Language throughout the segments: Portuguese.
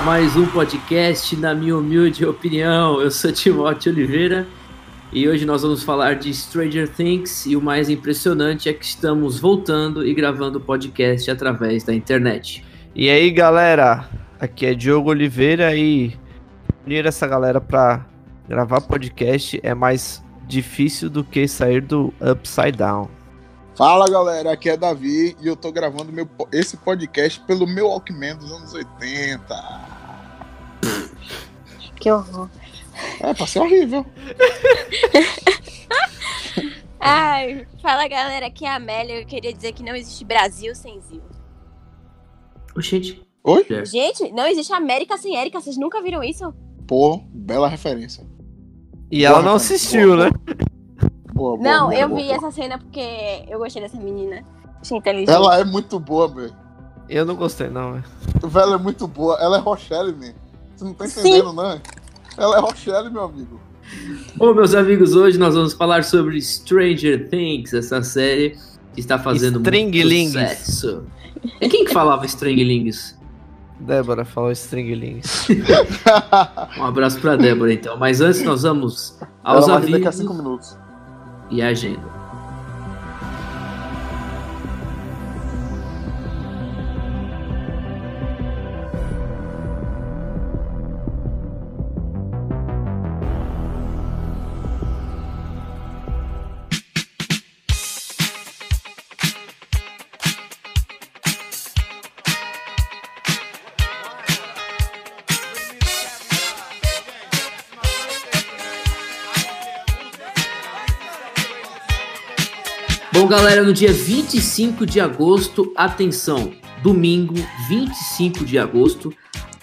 mais um podcast, na minha humilde opinião. Eu sou Timóteo Oliveira e hoje nós vamos falar de Stranger Things. E o mais impressionante é que estamos voltando e gravando o podcast através da internet. E aí, galera? Aqui é Diogo Oliveira e unir essa galera para gravar podcast é mais difícil do que sair do Upside Down. Fala galera, aqui é Davi e eu tô gravando meu, esse podcast pelo meu Walkman dos anos 80. Que horror. É, passei horrível. Ai, fala galera, aqui é a Amélia. Eu queria dizer que não existe Brasil sem Zil. Oxente. Oi? É. Gente, não existe América sem Érica. Vocês nunca viram isso? Pô, bela referência. E ela Boa, não cara, assistiu, boa, né? Boa, boa, não, boa, eu boa, vi boa. essa cena porque eu gostei dessa menina. Achei inteligente. Ela é muito boa, velho. Eu não gostei, não, velho. Velho, é muito boa. Ela é Rochelle, man. Você não tá Sim. entendendo, né? Ela é Rochelle, meu amigo. Bom, meus amigos, hoje nós vamos falar sobre Stranger Things, essa série que está fazendo muito sucesso. E quem que falava Stringlings? Débora falou stringlings. Um abraço pra Débora, então. Mas antes nós vamos aos Ela rir daqui a avisos cinco minutos. E agenda. Bom, galera, no dia 25 de agosto, atenção, domingo, 25 de agosto,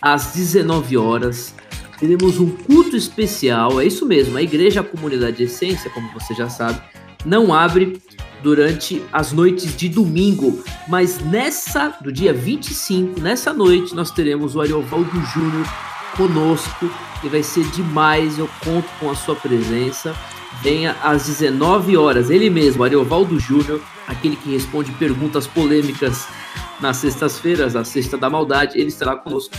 às 19 horas, teremos um culto especial. É isso mesmo, a Igreja a Comunidade Essência, como você já sabe, não abre durante as noites de domingo, mas nessa, do dia 25, nessa noite, nós teremos o Ariovaldo Júnior conosco e vai ser demais. Eu conto com a sua presença. Venha às 19 horas, ele mesmo, Ariovaldo Júnior, aquele que responde perguntas polêmicas nas sextas-feiras, a Sexta da Maldade, ele estará conosco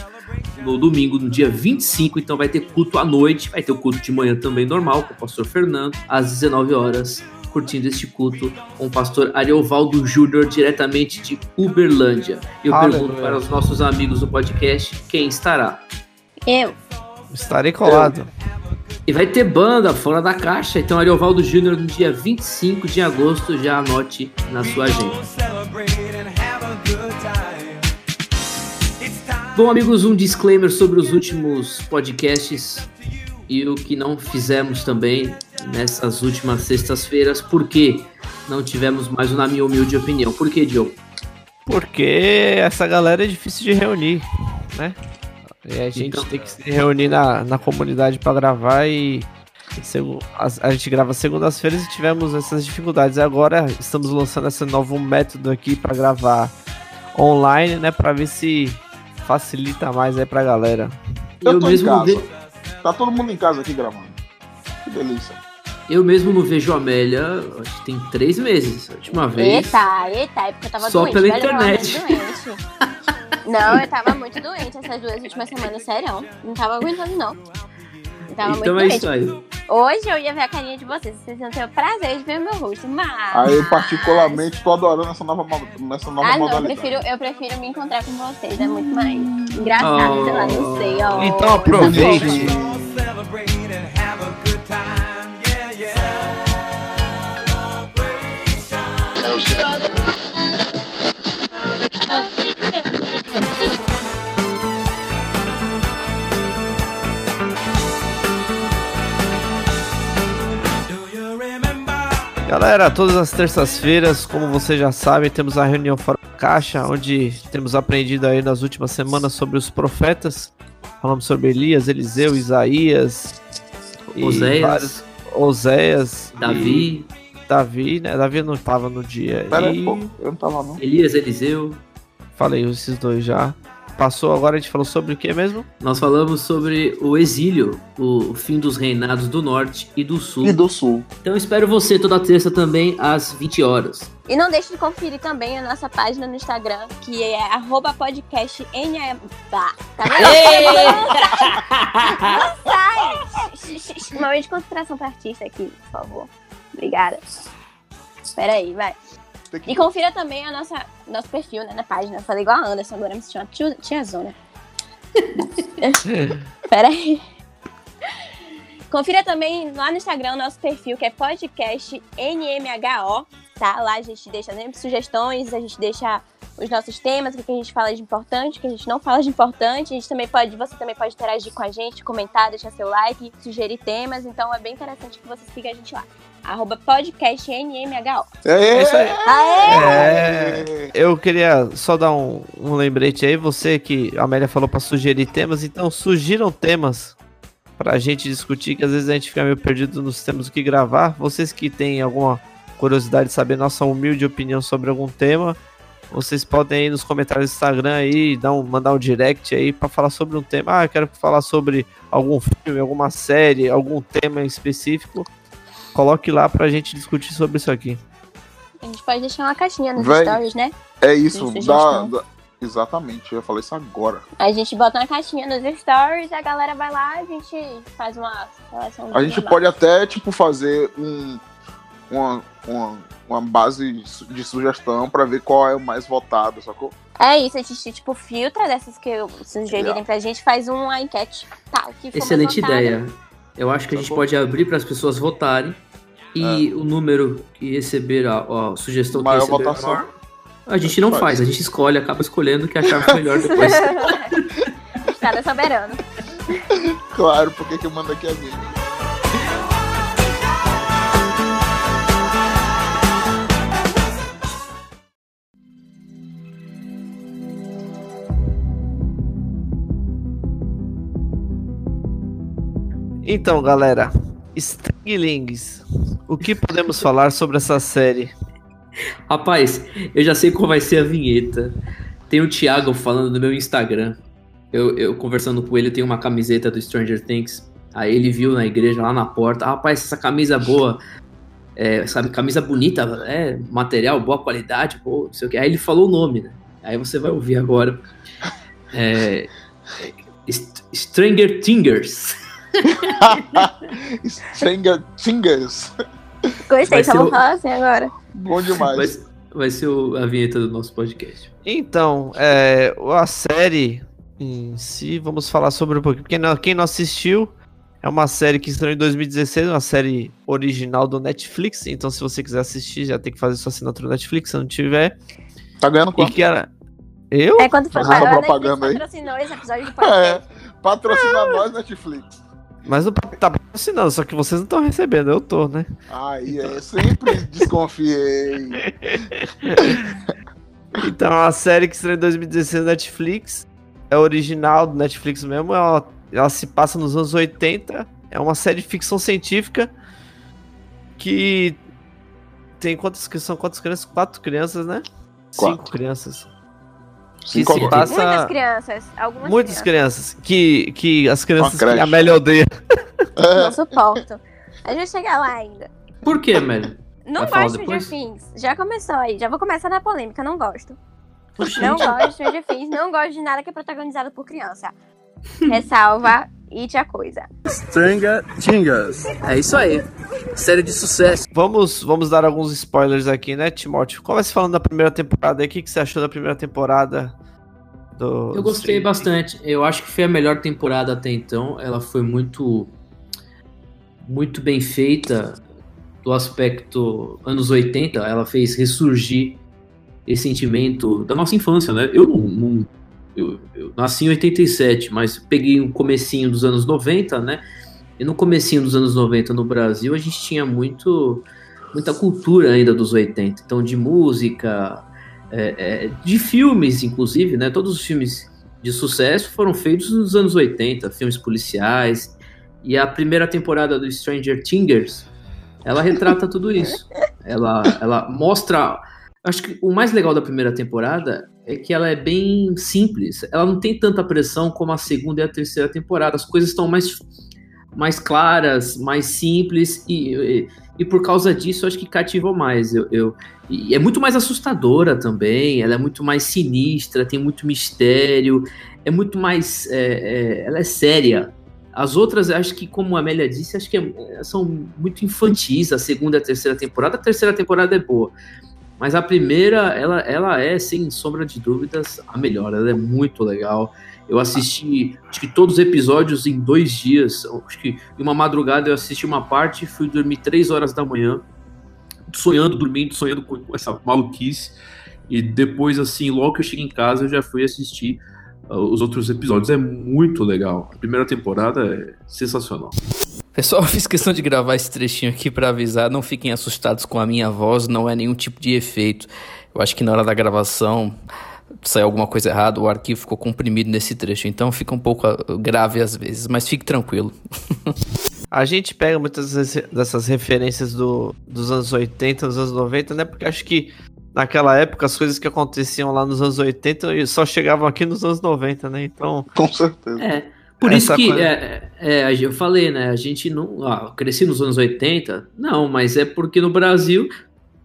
no domingo, no dia 25, então vai ter culto à noite, vai ter o culto de manhã também normal, com o pastor Fernando, às 19 horas, curtindo este culto com o pastor Ariovaldo Júnior, diretamente de Uberlândia. Eu Aleluia. pergunto para os nossos amigos do podcast, quem estará? Eu. Estarei colado. E vai ter banda fora da caixa. Então, Ariovaldo Júnior no dia 25 de agosto. Já anote na sua agenda. Bom, amigos, um disclaimer sobre os últimos podcasts e o que não fizemos também nessas últimas sextas-feiras. Por que não tivemos mais, na minha humilde opinião? Por que, Diogo? Porque essa galera é difícil de reunir, né? E a gente Então- tem que se reunir na, na comunidade pra gravar e a, a gente grava segundas-feiras e tivemos essas dificuldades. Agora estamos lançando esse novo método aqui pra gravar online, né? Pra ver se facilita mais aí pra galera. Eu, tô em casa. ve- Tá todo mundo em casa aqui gravando. Que delícia. eu mesmo não vejo a Amélia, acho que tem três meses. A última vez. Eita, eita, é porque eu tava Só doente. pela eu internet. Não, eu tava muito doente essas duas últimas semanas, sério. Não tava aguentando, não. Eu tava então muito é doente. isso aí. Hoje eu ia ver a carinha de vocês, vocês iam ter o prazer de ver o meu rosto, mas... Aí eu particularmente tô adorando essa nova, nessa nova Ah, não, eu modalidade. prefiro, eu prefiro me encontrar com vocês, é muito mais engraçado, sei lá, não sei, ó. Então aproveite. Galera, todas as terças-feiras, como vocês já sabem, temos a reunião fora da caixa, onde temos aprendido aí nas últimas semanas sobre os profetas. Falamos sobre Elias, Eliseu, Isaías, e Oséias. vários- Oséias, Davi, e Davi, né? Davi não tava no dia. Pera e aí, pô. Eu não tava não. Elias, Eliseu. falei esses dois já. Passou agora, a gente falou sobre o que mesmo? Nós falamos sobre o exílio, o fim dos reinados do norte e do sul. E do sul. Então espero você toda terça também às 20 horas. E não deixe de conferir também a nossa página no Instagram, que é arroba podcast Tá Não sai! Momento de concentração para artista aqui, por favor. Obrigada. Espera aí, vai. Que... E confira também a nossa, nosso perfil, né, na página. falei igual a Anderson, agora me chama tia, tia Zona. Espera aí. Confira também lá no Instagram o nosso perfil, que é podcast NMHO, tá? Lá a gente deixa sempre sugestões, a gente deixa os nossos temas, o que a gente fala de importante, o que a gente não fala de importante. A gente também pode, você também pode interagir com a gente, comentar, deixar seu like, sugerir temas. Então é bem interessante que você siga a gente lá. Arroba podcastnmho. É isso aí. É, eu queria só dar um, um lembrete aí, você que a Amélia falou para sugerir temas, então sugiram temas pra gente discutir, que às vezes a gente fica meio perdido nos temas que gravar. Vocês que têm alguma curiosidade de saber nossa humilde opinião sobre algum tema, vocês podem ir nos comentários do Instagram aí, dar um, mandar um direct aí para falar sobre um tema. Ah, eu quero falar sobre algum filme, alguma série, algum tema específico. Coloque lá pra gente discutir sobre isso aqui. A gente pode deixar uma caixinha nos Véi, stories, né? É isso, dá, dá, exatamente, eu ia falar isso agora. A gente bota uma caixinha nos stories, a galera vai lá, a gente faz uma seleção. A gente pode até, tipo, fazer um, uma, uma, uma base de sugestão para ver qual é o mais votado, sacou? É isso, a gente tipo filtra dessas que sugerirem yeah. pra gente, faz uma enquete. Tá, Excelente ideia. Eu acho que a gente pode abrir para as pessoas votarem e é. o número que receber a, a sugestão que receber votação. Maior, a gente não faz, a gente escolhe, acaba escolhendo o que achar melhor depois. Estado soberano. Claro, porque quem manda aqui a mim. Então, galera, Stringlings, o que podemos falar sobre essa série? Rapaz, eu já sei qual vai ser a vinheta. Tem o Thiago falando no meu Instagram. Eu, eu conversando com ele, tenho uma camiseta do Stranger Things. Aí ele viu na igreja, lá na porta. rapaz, essa camisa boa. É, sabe, camisa bonita, é material, boa qualidade, pô, não sei o que. Aí ele falou o nome, né? Aí você vai ouvir agora. É, Stranger Thingers. Stranger Fingers. Gostei, só vou falar assim agora. Bom demais. Vai, vai ser o, a vinheta do nosso podcast. Então, é, a série em si, vamos falar sobre um pouquinho. Porque não, quem não assistiu, é uma série que estreou em 2016, uma série original do Netflix. Então, se você quiser assistir, já tem que fazer sua assinatura no Netflix. Se não tiver. Tá ganhando quanto? E que era... Eu? É quando Fazendo propaganda aí. patrocinou esse episódio de podcast. É, patrocina nós, Netflix. Mas não tá patrocinando, só que vocês não estão recebendo, eu tô, né? Aí, é, sempre desconfiei. então, a série que estreou em 2016 na Netflix é original do Netflix mesmo, ela, ela se passa nos anos 80, é uma série de ficção científica que tem quantas são quantas crianças? Quatro crianças, né? Quatro. Cinco crianças. Que se passa... Muitas crianças. Algumas Muitas crianças. crianças. Que, que as crianças que a Amélia odeia. Não suporto. A gente vai chegar lá ainda. Por que, Amélia? Não vai gosto de Things. Já começou aí. Já vou começar na polêmica. Não gosto. Não gosto de Things. Não gosto de nada que é protagonizado por criança. Ressalva e a coisa. Stranger Things. É isso aí. Série de sucesso. Vamos, vamos dar alguns spoilers aqui, né, Timóteo? Comece falando da primeira temporada aí. O que, que você achou da primeira temporada? Do, eu gostei bastante. Eu acho que foi a melhor temporada até então. Ela foi muito muito bem feita do aspecto anos 80. Ela fez ressurgir esse sentimento da nossa infância, né? Eu não, não eu, eu, nasci em 87, mas peguei o comecinho dos anos 90, né? E no comecinho dos anos 90 no Brasil, a gente tinha muito muita cultura ainda dos 80. Então, de música, é, é, de filmes, inclusive, né? Todos os filmes de sucesso foram feitos nos anos 80, filmes policiais. E a primeira temporada do Stranger Things, ela retrata tudo isso. Ela, ela mostra. Acho que o mais legal da primeira temporada é que ela é bem simples. Ela não tem tanta pressão como a segunda e a terceira temporada. As coisas estão mais, mais claras, mais simples e, e, e por causa disso acho que cativou mais. Eu, eu, e é muito mais assustadora também. Ela é muito mais sinistra, tem muito mistério, é muito mais. É, é, ela é séria. As outras, acho que, como a Amélia disse, acho que é, são muito infantis. A segunda e a terceira temporada. A terceira temporada é boa. Mas a primeira, ela, ela é, sem sombra de dúvidas, a melhor. Ela é muito legal. Eu assisti, acho que todos os episódios em dois dias. Acho que em uma madrugada eu assisti uma parte, fui dormir três horas da manhã, sonhando, dormindo, sonhando com essa maluquice. E depois, assim, logo que eu cheguei em casa, eu já fui assistir uh, os outros episódios. É muito legal. A primeira temporada é sensacional. Pessoal, fiz questão de gravar esse trechinho aqui para avisar, não fiquem assustados com a minha voz, não é nenhum tipo de efeito. Eu acho que na hora da gravação saiu alguma coisa errada, o arquivo ficou comprimido nesse trecho, então fica um pouco ah, grave às vezes, mas fique tranquilo. A gente pega muitas dessas referências do, dos anos 80, dos anos 90, né? Porque acho que naquela época as coisas que aconteciam lá nos anos 80 só chegavam aqui nos anos 90, né? Então. Com certeza. É. Por Essa isso que coisa... é, é, eu falei, né? A gente não. Ah, cresci nos anos 80? Não, mas é porque no Brasil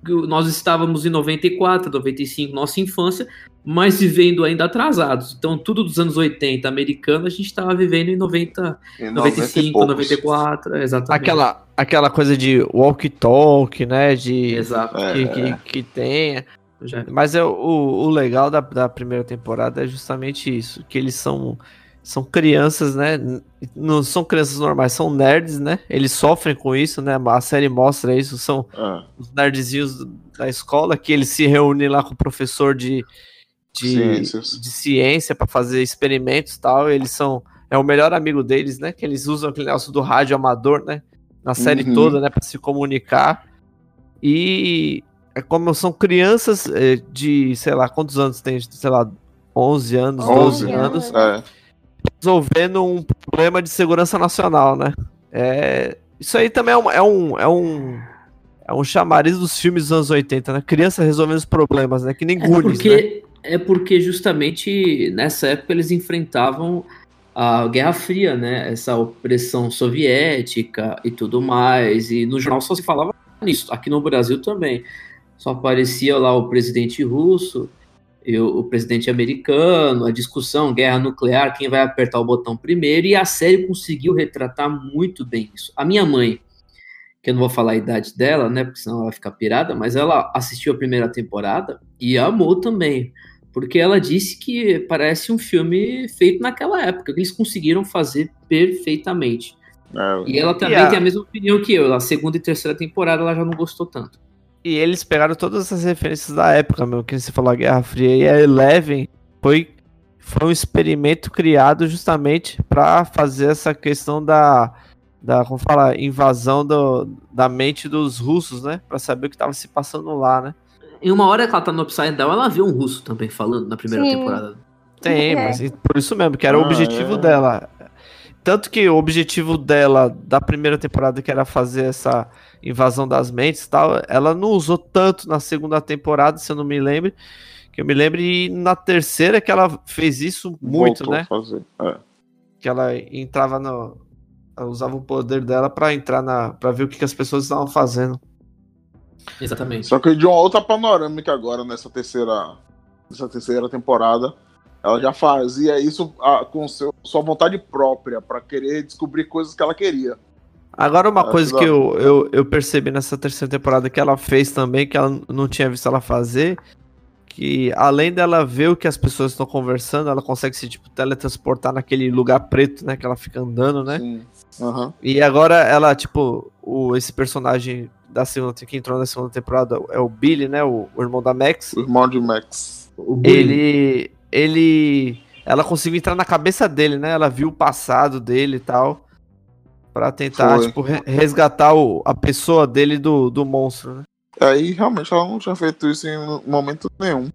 nós estávamos em 94, 95, nossa infância, mas vivendo ainda atrasados. Então, tudo dos anos 80 americano, a gente estava vivendo em 90, em 95, 94, exatamente. Aquela, aquela coisa de walk-talk, né? De, Exato. Que, é. que, que tem. Mas é, o, o legal da, da primeira temporada é justamente isso, que eles são são crianças, né? Não são crianças normais, são nerds, né? Eles sofrem com isso, né? A série mostra isso. São ah. os nerdzinhos da escola que eles se reúnem lá com o professor de, de, de ciência para fazer experimentos e tal. Eles são. É o melhor amigo deles, né? Que eles usam aquele negócio do rádio amador, né? Na série uhum. toda, né? Para se comunicar. E é como são crianças é, de, sei lá, quantos anos tem? Sei lá, 11 anos, 12 anos. É resolvendo um problema de segurança nacional, né? É, isso aí também é um, é um, é um, é um chamariz dos filmes dos anos 80, né? Criança resolvendo os problemas, né? Que nem é porque, né? É porque justamente nessa época eles enfrentavam a Guerra Fria, né? Essa opressão soviética e tudo mais. E no jornal só se falava nisso. Aqui no Brasil também. Só aparecia lá o presidente russo o presidente americano, a discussão, guerra nuclear, quem vai apertar o botão primeiro, e a série conseguiu retratar muito bem isso. A minha mãe, que eu não vou falar a idade dela, né, porque senão ela vai ficar pirada, mas ela assistiu a primeira temporada e amou também, porque ela disse que parece um filme feito naquela época, que eles conseguiram fazer perfeitamente. É, e ela também a... tem a mesma opinião que eu, a segunda e terceira temporada ela já não gostou tanto. E eles pegaram todas essas referências da época, meu, que você falou a Guerra Fria e a Eleven foi, foi um experimento criado justamente para fazer essa questão da, da como fala, invasão do, da mente dos russos, né? Para saber o que estava se passando lá, né? Em uma hora que ela tá no Upside Down, ela viu um russo também falando na primeira Sim. temporada. Tem, é. mas por isso mesmo, que era ah, o objetivo é. dela. Tanto que o objetivo dela da primeira temporada, que era fazer essa invasão das mentes e tal, ela não usou tanto na segunda temporada, se eu não me lembro. Que eu me lembro, e na terceira que ela fez isso muito, Voltou né? Fazer. É. Que ela entrava no. Ela usava o poder dela para entrar na. para ver o que, que as pessoas estavam fazendo. Exatamente. Só que de uma outra panorâmica agora nessa terceira. Nessa terceira temporada. Ela já fazia isso ah, com seu, sua vontade própria, para querer descobrir coisas que ela queria. Agora, uma coisa que eu, eu, eu percebi nessa terceira temporada que ela fez também, que ela não tinha visto ela fazer, que além dela ver o que as pessoas estão conversando, ela consegue se tipo, teletransportar naquele lugar preto, né? Que ela fica andando, né? Sim. Uhum. E agora ela, tipo, o, esse personagem da segunda que entrou na segunda temporada é o Billy, né? O, o irmão da Max. O irmão de Max. Ele. Ele. Ela conseguiu entrar na cabeça dele, né? Ela viu o passado dele e tal para tentar, Foi. tipo, resgatar o, a pessoa dele do, do monstro, né? Aí realmente ela não tinha feito isso em momento nenhum.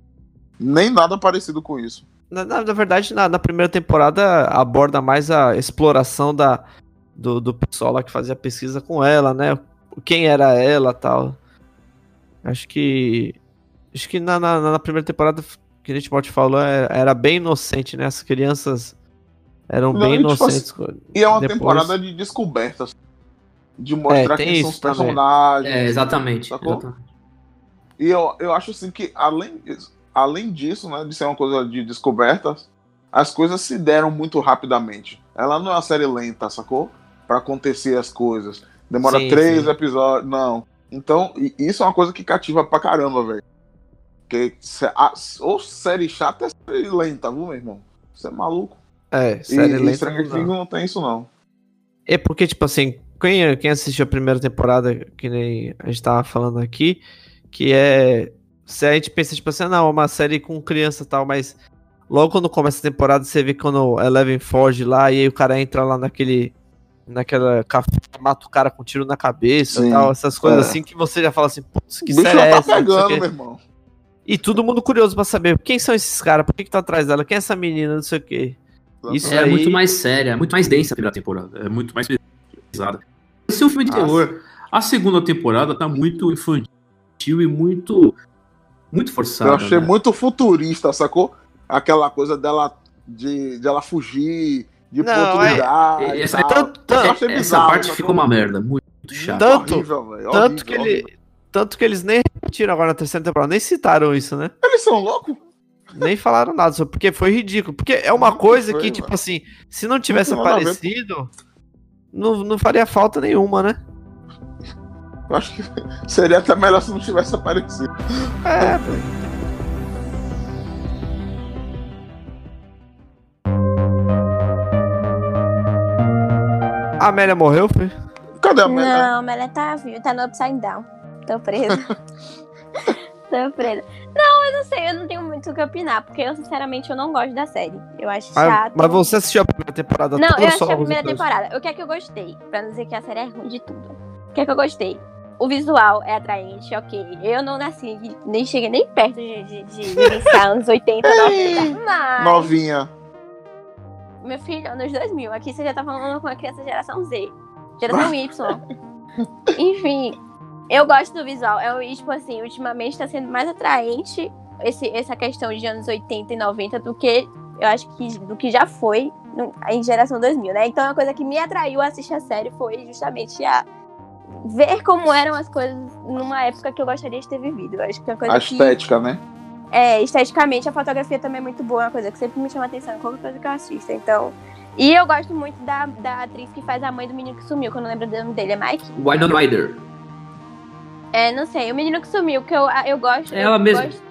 Nem nada parecido com isso. Na, na, na verdade, na, na, primeira temporada aborda mais a exploração da, do, do pessoal lá que fazia pesquisa com ela, né? Quem era ela tal. Acho que. Acho que na, na, na primeira temporada que a gente pode falou, era, era bem inocente, né? As crianças eram Não, bem e, tipo inocentes. E é uma Depois- temporada de descobertas. De mostrar É, quem são os também. personagens. É, exatamente. Sacou? exatamente. E eu, eu acho assim que, além, além disso, né, de ser uma coisa de descobertas, as coisas se deram muito rapidamente. Ela não é uma série lenta, sacou? Pra acontecer as coisas. Demora Sim, três sim. episódios. Não. Então, isso é uma coisa que cativa pra caramba, velho. Porque ou série chata é série lenta, viu, meu irmão? Você é maluco. É, E, série e lenta. Stranger não Things dá. não tem isso, não. É porque, tipo assim, quem, quem assistiu a primeira temporada, que nem a gente tava falando aqui, que é. Se a gente pensa, tipo assim, ah, não, é uma série com criança e tal, mas logo quando começa a temporada, você vê quando Eleven foge lá e aí o cara entra lá naquele. Naquela café, mata o cara com tiro na cabeça Sim, e tal, essas coisas é. assim que você já fala assim, putz, que série é tá essa? Não pegando, meu irmão. E todo mundo curioso pra saber quem são esses caras, por que, que tá atrás dela, quem é essa menina, não sei o quê. Isso É aí- muito mais séria, é muito mais densa a primeira temporada. É muito mais pesada. Esse é um filme de Ah, terror. A segunda temporada tá muito infantil e muito. Muito forçada. Eu achei né? muito futurista, sacou? Aquela coisa dela de, de ela fugir, de Não, outro é- lugar. e essa- tanto- tanto- Eu achei Essa bizarro, parte ficou uma merda. Muito, muito chata. Tanto- Horrível, velho, Tanto horrível, que, ele, horrível. tanto que eles nem repetiram agora na terceira temporada, nem citaram isso, né? Eles são loucos? Nem falaram nada, só porque foi ridículo. Porque é uma Não coisa foi, que, mano. tipo assim, se não tivesse a ver. aparecido, não, não faria falta nenhuma, né? Eu acho que seria até melhor se não tivesse aparecido. É, velho. A Amélia morreu, foi? Cadê a Amélia? Não, mas ela tá viva, tá no Upside Down. Tô presa. Tô presa. Não, eu não sei, eu não tenho muito o que opinar, porque eu, sinceramente, eu não gosto da série. Eu acho Mas, chato. mas você assistiu a primeira temporada Não, toda eu assisti a primeira temporada. O que é que eu gostei? Pra não dizer que a série é ruim de tudo. O que é que eu gostei? O visual é atraente, ok. Eu não nasci, nem cheguei nem perto de, de, de anos 80, 90. Mas, Novinha. meu filho, anos 2000. Aqui você já tá falando com uma criança geração Z. Geração Y. Enfim, eu gosto do visual. É, um- tipo assim, ultimamente tá sendo mais atraente esse, essa questão de anos 80 e 90 do que eu acho que do que já foi no- em geração 2000, né? Então, uma coisa que me atraiu a assistir a série foi justamente a ver como eram as coisas numa época que eu gostaria de ter vivido. Eu acho que é uma coisa A que estética, né? é, esteticamente a fotografia também é muito boa, é uma coisa que sempre me chama atenção qualquer coisa que eu assisto. Então. E eu gosto muito da, da atriz que faz a mãe do menino que sumiu, que eu não lembro do nome dele, é Mike? Winona Ryder. É, não sei, o menino que sumiu, que eu, eu gosto. É ela eu mesma. gosto-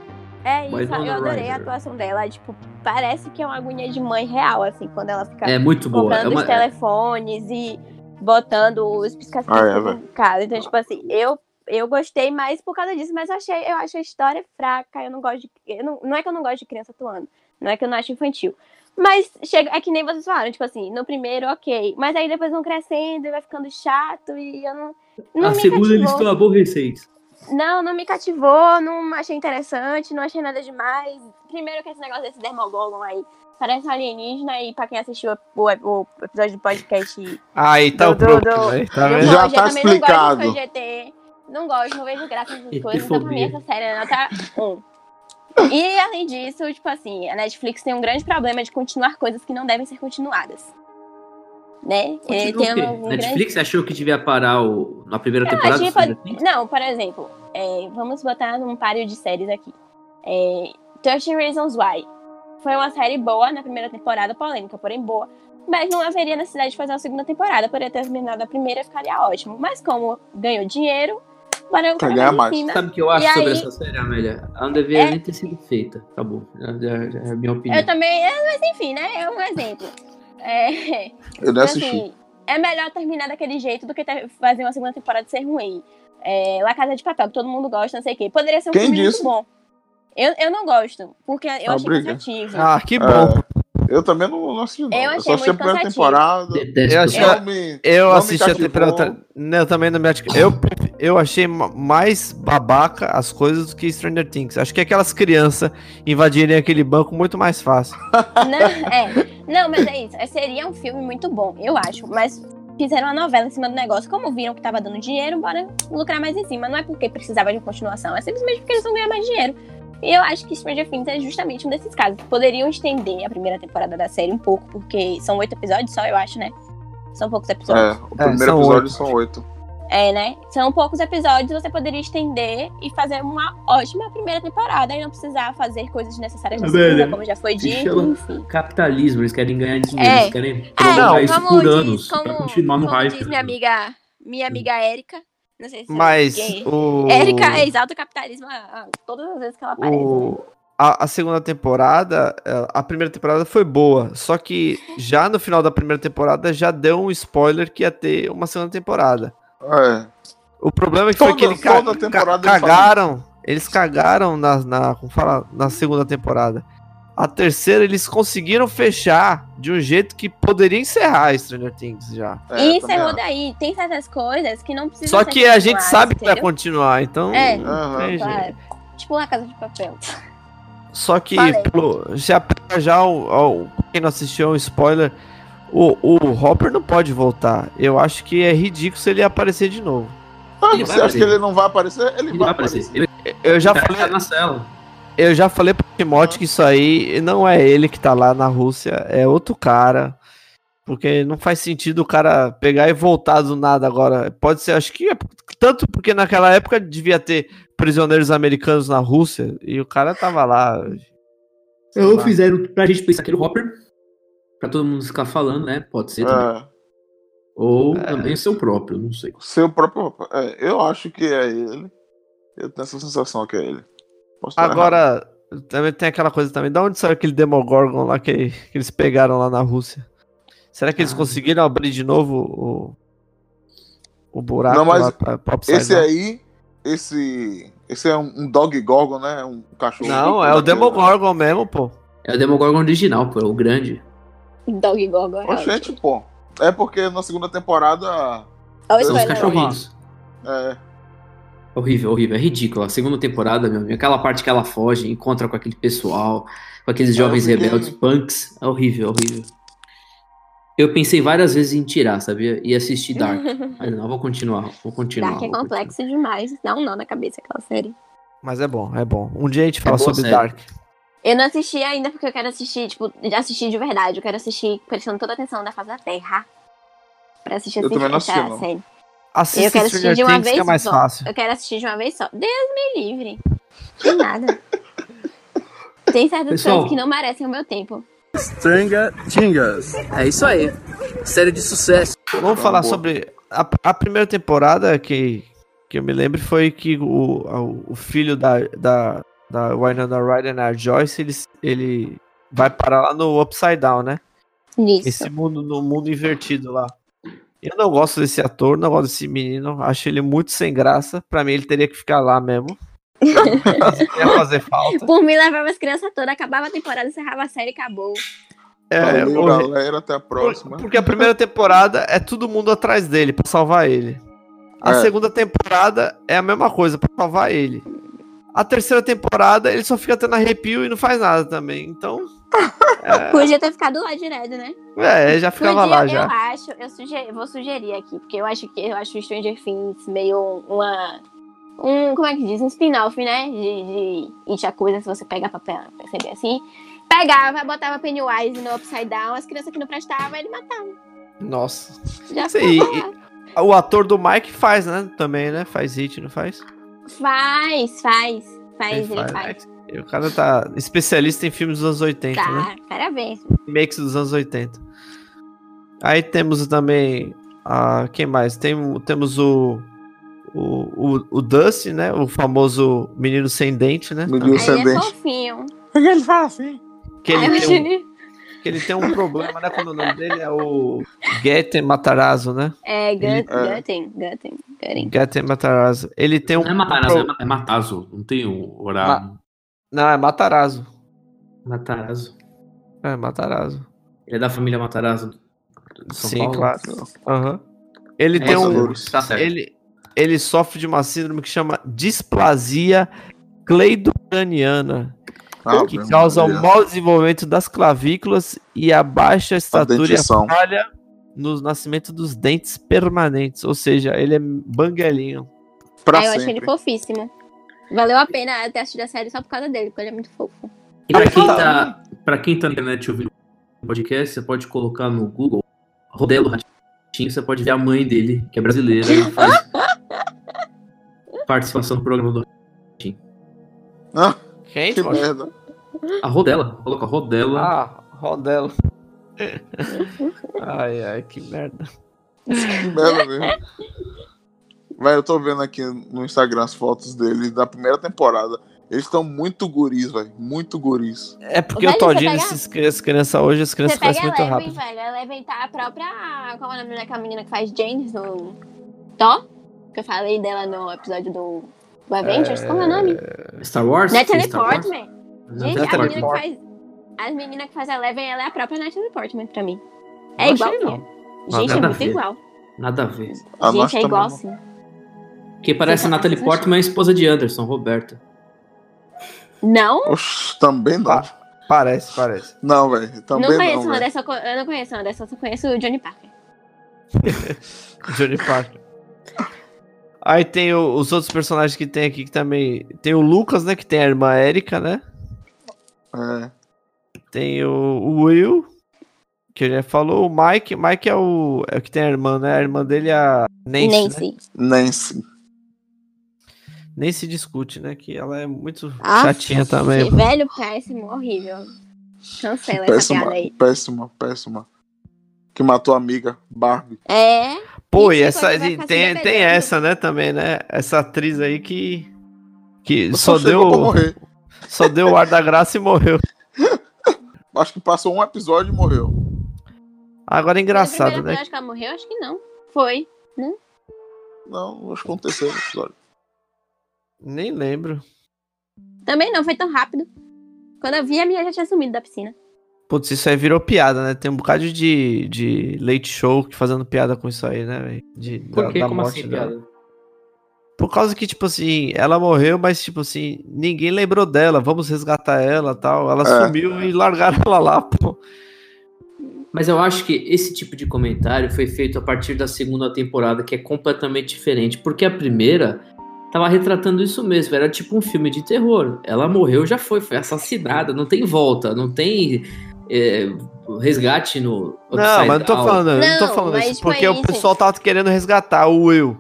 é isso, eu adorei a atuação dela. Tipo, parece que é uma agonia de mãe real, assim, quando ela fica É muito boa. É uma, os telefones e botando os Ah, é, no casa. Então, tipo assim, eu, eu gostei mais por causa disso, mas eu achei, eu acho a história fraca. Eu não gosto de. Eu não, não é que eu não gosto de criança atuando, não é que eu não acho infantil. Mas chega, é que nem vocês falaram, tipo assim, no primeiro, ok. Mas aí depois vão crescendo e vai ficando chato e eu não. Não a segunda eles estão aborrecentes. Não, não me cativou, não achei interessante, não achei nada demais. Primeiro que esse negócio desse Demogorgon aí parece um alienígena e pra quem assistiu o, o episódio do podcast Aí tá o Do- do- próprio, do- velho. Tá eu vendo? Já tá também não explicado. gosto de GT, não gosto, não vejo graça nessas E coisas, então pra mim essa série é nota 1. E além disso, tipo assim, a Netflix tem um grande problema de continuar coisas que não devem ser continuadas. Né? Ele Continua tem um, um grande Netflix achou que devia parar o, na primeira Eu temporada? pode-? Não, por exemplo, é, vamos botar num páreo de séries aqui. É, 30 Reasons Why. Foi uma série boa na primeira temporada, polêmica, porém boa. Mas não haveria necessidade de fazer uma segunda temporada. Poderia ter terminado a primeira e ficaria ótimo. Mas como ganhou dinheiro, Quer colocar ganhar mais. cima. Sabe o que eu acho E sobre aí- essa série, Amélia? Ela não deveria É. nem ter sido feita. Acabou. Já, já- já é a minha opinião. Eu também, é, mas enfim, né? É um exemplo. É, Eu não assisti. assim, é melhor terminar daquele jeito do que ter- fazer uma segunda temporada ser ruim. É, La Casa de Papel, que todo mundo gosta, não sei o quê. Poderia ser um Quem filme disse? muito bom. Eu, eu não gosto, porque eu Ah, achei briga. cansativo. Ah, que bom. É, eu também não, não assisti, não. Eu Eu, achei só assisti a muito primeira cansativo. temporada. Eu achei- Não me, Eu me assisti a temporada. Eu também não me acho. Eu, eu achei ma- mais babaca as coisas do que Stranger Things. Acho que aquelas crianças invadirem aquele banco muito mais fácil. Não, é. Não, mas é isso. É, Seria um filme muito bom, eu acho. Mas fizeram uma novela em cima do negócio. Como viram que tava dando dinheiro, bora lucrar mais em cima. Não é porque precisava de continuação, é simplesmente porque eles vão ganhar mais dinheiro. E eu acho que Stranger Things é justamente um desses casos. Poderiam estender a primeira temporada da série um pouco, porque são oito episódios só, eu acho, né? São poucos episódios. É, o primeiro são episódio oito. são oito. É, né? São poucos episódios, você poderia estender e fazer uma ótima primeira temporada e não precisar fazer coisas necessárias na É segunda, verdade. como já foi dito. Capitalismo, eles querem ganhar dinheiro, É. eles querem É, prolongar isso como por diz- anos, como- pra continuar no como hype. diz minha amiga, minha amiga Érica, não sei se Mas quem- o. Érica exalta o capitalismo a- a- todas as vezes que ela aparece. né? o a, a segunda temporada, eh, a primeira temporada foi boa, só que já no final da primeira temporada já deu um spoiler que ia ter uma segunda temporada. É. O problema é que foi Toda- que eles ca- eles cagaram, eles cagaram na, na, como fala, na segunda temporada. A terceira eles conseguiram fechar de um jeito que poderia encerrar Stranger Things já. é, e encerrou acho. daí. Tem certas coisas que não precisam Só que a gente sabe que vai continuar, então É. jeito. Claro. Tipo La Casa de Papel. Só que, pelo, já pega já o, o- quem não assistiu é um spoiler. O, o Hopper não pode voltar. Eu acho que é ridículo se ele aparecer de novo. Ah, Ele você acha que aparecer. ele não vai aparecer? Ele, Ele vai vai aparecer. Ele Eu já vai falei, ficar na cela. eu já falei pro Timóteo que isso aí não é ele que tá lá na Rússia, é outro cara. Porque não faz sentido o cara pegar e voltar do nada agora. Pode ser, acho que é tanto porque naquela época devia ter prisioneiros americanos na Rússia e o cara tava lá. Ou lá. fizeram pra gente pensar que era o Hopper, pra todo mundo ficar falando, né? Pode ser também. É, Ou também seu próprio, não sei. seu próprio. É, eu acho que é ele. Eu tenho essa sensação que é ele. Errado. Agora, também tem aquela coisa também. Da onde saiu aquele Demogorgon lá que, que eles pegaram lá na Rússia? Será que eles Ah. conseguiram abrir de novo o, o buraco Não, mas lá pra, pra Upside Esse aí, esse. Esse é um, um dog gorgon, né? Um cachorro. Não, é o Demogorgon mesmo, pô. É o Demogorgon original, pô, é o grande. Dog Gorgon. é Oxente, pô. É porque na segunda temporada. Olha o São os cachorrinhos. É, Horrível, horrível, é ridículo. A segunda temporada, meu amigo, aquela parte que ela foge, encontra com aquele pessoal, com aqueles É, jovens rebeldes, punks, é horrível, horrível. Eu pensei várias vezes em tirar, sabia? E assistir Dark. Mas não, vou continuar, vou continuar. Dark é complexo demais. Dá um nó na cabeça aquela série. Mas é bom, é bom. Um dia a gente fala boa sobre série. Dark. Eu não assisti ainda porque eu quero assistir, tipo, já assisti de verdade. Eu quero assistir prestando toda a atenção da face da Terra. Pra assistir Eu assim, também não assisti, não. série. Eu Assista quero assistir Stranger de uma Things que vez é mais só. fácil. Eu quero assistir de uma vez só. Deus me livre. Tem nada. Tem certas Pessoal. coisas que não merecem o meu tempo. Stranger Things. É isso aí. Série de sucesso. Vamos falar boa. sobre a, a primeira temporada que, que eu me lembro foi que o, a- o filho da, da, da Winona Ryder, a Joyce, ele, ele vai parar lá no Upside Down, né? Nisso. Esse mundo, no mundo invertido lá. Eu não gosto desse ator, não gosto desse menino, acho ele muito sem graça. Pra mim, ele teria que ficar lá mesmo. Ia fazer falta. Por mim, levava as crianças todas, acabava a temporada, encerrava a série e acabou. É, Valeu, o- galera. Até a próxima. Porque a primeira temporada é todo mundo atrás dele pra salvar ele. A É. segunda temporada é a mesma coisa pra salvar ele. A terceira temporada ele só fica tendo arrepio e não faz nada também. Então, Podia ter ficado lá direto, né? é, já ficava Podia, lá Eu já. acho, eu suge- vou sugerir aqui, porque eu acho que eu acho o Stranger Things meio uma. Um, como é que diz? Um spin-off, né? De, de It a coisa, se você pegar pra pe- perceber assim. Pegava, botava Pennywise no Upside Down, as crianças que não prestavam, ele matava. Nossa. Já aí, lá. O ator do Mike faz, né? Também, né? Faz hit, não faz? Faz, faz. Faz, Ele ele faz, faz. né? O cara tá especialista em filmes dos anos 80, né? Tá, parabéns. Remakes dos anos 80. Aí temos também. a quem mais? Tem, temos o. O, o, o Dusty, né? O famoso menino sem dente, né? Menino sem ele é dente. fofinho. Ele fala assim. Que ele, tem um, ele- que ele tem um problema, né? Quando o nome dele é o Geten Matarazzo, né? É, É. Gutten, Gutten. Geten Matarazzo. Ele tem um. Não é Matarazzo, pro- é Ma- é Matazo. Não tem o horário. Não, é Matarazzo. Matarazzo. É, Matarazzo. Ele é da família Matarazzo Sim, Paulo? claro. Aham. Ele É tem um. Tá certo. Ele, ele sofre de uma síndrome que chama displasia cleidocraniana, Ah, que causa o Deus. mau desenvolvimento das clavículas e a baixa estatura e a falha no nascimento dos dentes permanentes. Ou seja, ele é banguelinho. Pra Ah, eu achei ele fofíssimo. Valeu a pena ter assistido a série só por causa dele, porque ele é muito fofo. E pra quem tá, pra quem tá na internet ouvindo o podcast, você pode colocar no Google Rodelo Ratinho, você pode ver a mãe dele, que é brasileira, e faz participação no programa do Ah, Quem? que poxa? merda. A Rodela, coloca Rodela. Ah, Rodelo. ai, ai, que merda. Que merda mesmo. Velho, eu tô vendo aqui no Instagram as fotos dele da primeira temporada. Eles estão muito guris, velho. Muito guris. É porque Velho, o Todinho pega- essas crianças hoje, as crianças crescem a muito Eleven, rápido. velho. A Eleven tá a própria. Qual é o nome daquela menina que faz James no. Thor? Que eu falei dela no episódio do. Do Avengers? Como é o nome? Star Wars? Natalie? Portman. Não, Gente, Natalie a menina que Portman. faz. As meninas que faz a Eleven, ela é a própria Natalie Portman pra mim. É Não igualzinha. Não, Gente, é nada a muito ver. igual. Nada a ver. A Gente, é igual não. assim. Quem parece a Natalie Portman é a esposa de Anderson, Roberta. Não? Oxe, também não. Pa- Parece, parece. Não, velho. Também não não. conheço uma velho. dessa. Eu não conheço uma dessa, eu só conheço o Johnny Parker. Johnny Parker. Aí tem o- os outros personagens que tem aqui que também. Tem o Lucas, né? Que tem a irmã Erika, né? É. Tem o, o Will, que já falou. O Mike. Mike é o, é o que tem a irmã, né? A irmã dele é a Nancy. Né? Nancy. Nancy. Nem se discute, né? Que ela é muito Ah, chatinha também. Que velho péssimo, horrível. Cancela essa Péssima, piada aí. péssima, péssima. Que matou a amiga, Barbie. É. Pô, E e essa. e Tem, tem essa, né? Também, né? Essa atriz aí que. Que Só só deu. Só deu o ar da graça e morreu. Acho que passou um episódio e morreu. Agora é engraçado, né? episódio que ela morreu? Acho que não. Foi. Não, acho que aconteceu no episódio. Nem lembro. Também não, foi tão rápido. Quando eu vi, a minha já tinha sumido da piscina. Putz, isso aí virou piada, né? Tem um bocado de, de late show que fazendo piada com isso aí, né, velho? De- Por da- da Como morte assim, dela. piada? Por causa que, tipo assim, ela morreu, mas, tipo assim, ninguém lembrou dela. Vamos resgatar ela tal. Ela É. sumiu e largaram ela lá, pô. Mas eu acho que esse tipo de comentário foi feito a partir da segunda temporada, que é completamente diferente. Porque a primeira tava retratando isso mesmo. Era tipo um filme de terror. Ela morreu, já foi, foi assassinada. Não tem volta, não tem é, resgate no. Não, mas não tô falando, não tô Não, falando mas isso. foi Porque o isso. pessoal tava querendo resgatar o Will.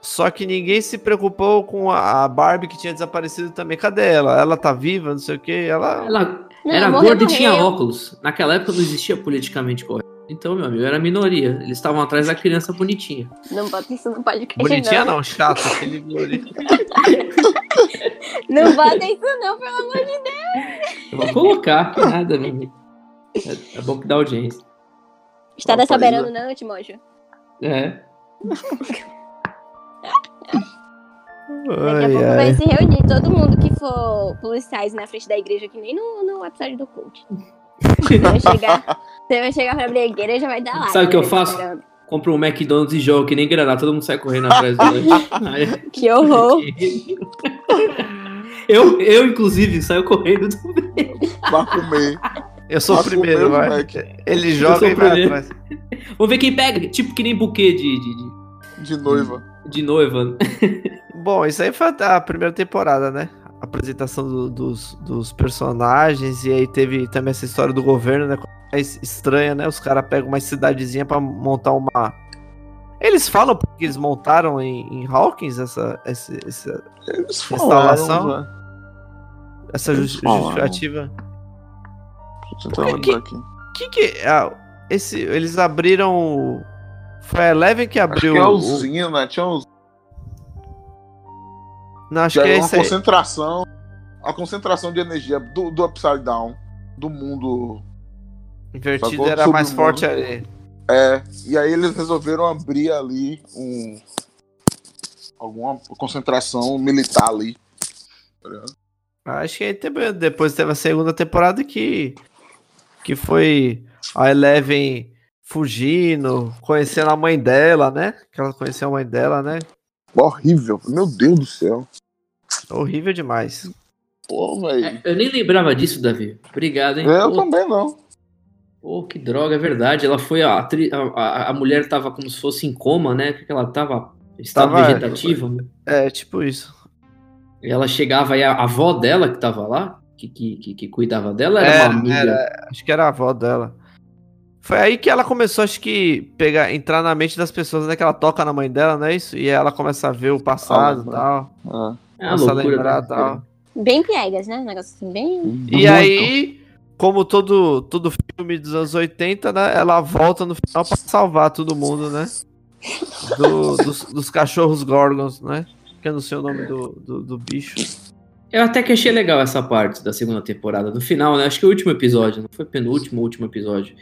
Só que ninguém se preocupou com a Barbie que tinha desaparecido também. Cadê ela? Ela tá viva, não sei o que. Ela. Ela Não, era morreu, gorda e tinha morreu. óculos. Naquela época não existia politicamente correto. Então, meu amigo, era minoria. Eles estavam atrás da criança bonitinha. Não bota isso no podcast, Bonitinha não. não, chata. Aquele. Não bota isso não, pelo amor de Deus. Eu vou colocar, que nada, meu amigo. É, é bom que dá audiência. Está da Opa, soberano Isa. não, Timóteo? É. Daqui a Ai, pouco ai. vai se reunir todo mundo que for policiais na frente da igreja, que nem no, no episódio do coach. Você vai chegar, você vai chegar pra bregueira e já vai dar lá. Sabe o que eu né, faço? esperando. Compra um McDonald's e joga que nem granada, todo mundo sai correndo atrás do lanche. Que horror. eu, eu, inclusive, saio correndo também. Vai comer. Eu sou o primeiro, o vai. Ele joga o e vai primeiro. atrás. Vamos ver quem pega. Tipo que nem buquê de, de, de, de noiva. de noiva. Bom, isso aí foi a primeira temporada, né? A apresentação do- dos, dos personagens. E aí teve também essa história do governo, né? É es- estranha, né? Os caras pegam uma cidadezinha pra montar uma. Eles falam porque eles montaram em, em Hawkins essa, essa, essa, Eles Instalação? essa falaram. justificativa. Tentando É que- aqui. que que. ah, esse, eles abriram. o- Foi a Eleven que Acho abriu. que é o- usina, tinha uns. Não, acho Já que é uma esse aí. concentração. A concentração de energia do, do Upside Down, do mundo. Invertido era mais forte ali. É. E aí eles resolveram abrir ali um. Alguma concentração militar ali. Tá? Acho que aí teve- depois teve a segunda temporada que. Que foi a Eleven fugindo, conhecendo a mãe dela, né? Que ela conheceu a mãe dela, né? Horrível. Meu Deus do céu. Horrível demais. Pô, velho. É, eu nem lembrava disso, Davi. Obrigado, hein? Eu Pô, também não. Pô, que droga, é verdade. Ela foi a, atri- a, a, a mulher tava como se fosse em coma, né? Porque ela tava. Estava Tava- vegetativa. né? É, tipo isso. Ela chegava e a avó dela que tava lá, que, que, que, que cuidava dela, era, Era, uma amiga. era- acho que era a avó dela. Foi aí que ela começou, acho que, pegar, entrar na mente das pessoas, né? Que ela toca na mãe dela, não é isso? E aí ela começa a ver o passado e tal. Ah. É uma Começa a loucura. lembrar né? e tal. Bem piegas, né? Um negócio assim, bem. E aí, como todo, todo filme dos anos 80, né? Ela volta no final pra salvar todo mundo, né? Do- dos, dos cachorros Gorgons, né? Que eu não sei o nome do, do, do bicho. Eu até que achei legal essa parte da segunda temporada. No final, né? Acho que o último episódio, não foi penúltimo, o último episódio.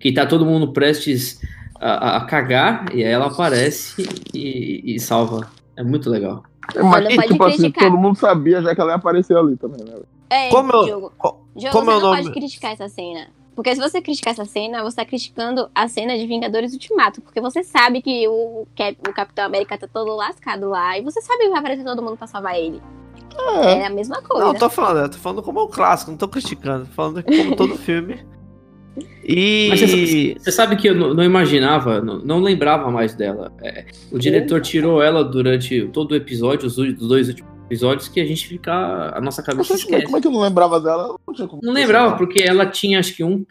Que tá todo mundo prestes a, a- cagar, e aí ela aparece e, e salva. É muito legal. Mas não que, pode tipo assim, criticar. todo mundo sabia já que ela ia aparecer ali também, né? É, Como eu- Diogo. co- Diogo, como você é o não nome? pode criticar essa cena. Porque se você criticar essa cena, você tá criticando a cena de Vingadores Ultimato. Porque você sabe que o, Cap- o Capitão América tá todo lascado lá. E você sabe que vai aparecer todo mundo pra salvar ele. É, a mesma coisa. Não, eu tô falando, eu tô falando como um clássico, não tô criticando, tô falando como todo filme. E. Mas você, você sabe que eu não, não imaginava, não, não lembrava mais dela. É, o diretor tirou ela durante todo o episódio, os, os dois últimos episódios, que a gente fica. A nossa cabeça Mas como é- esquece. como é que eu não lembrava dela? Não, tinha como Não lembrava, porque ela tinha, acho que um,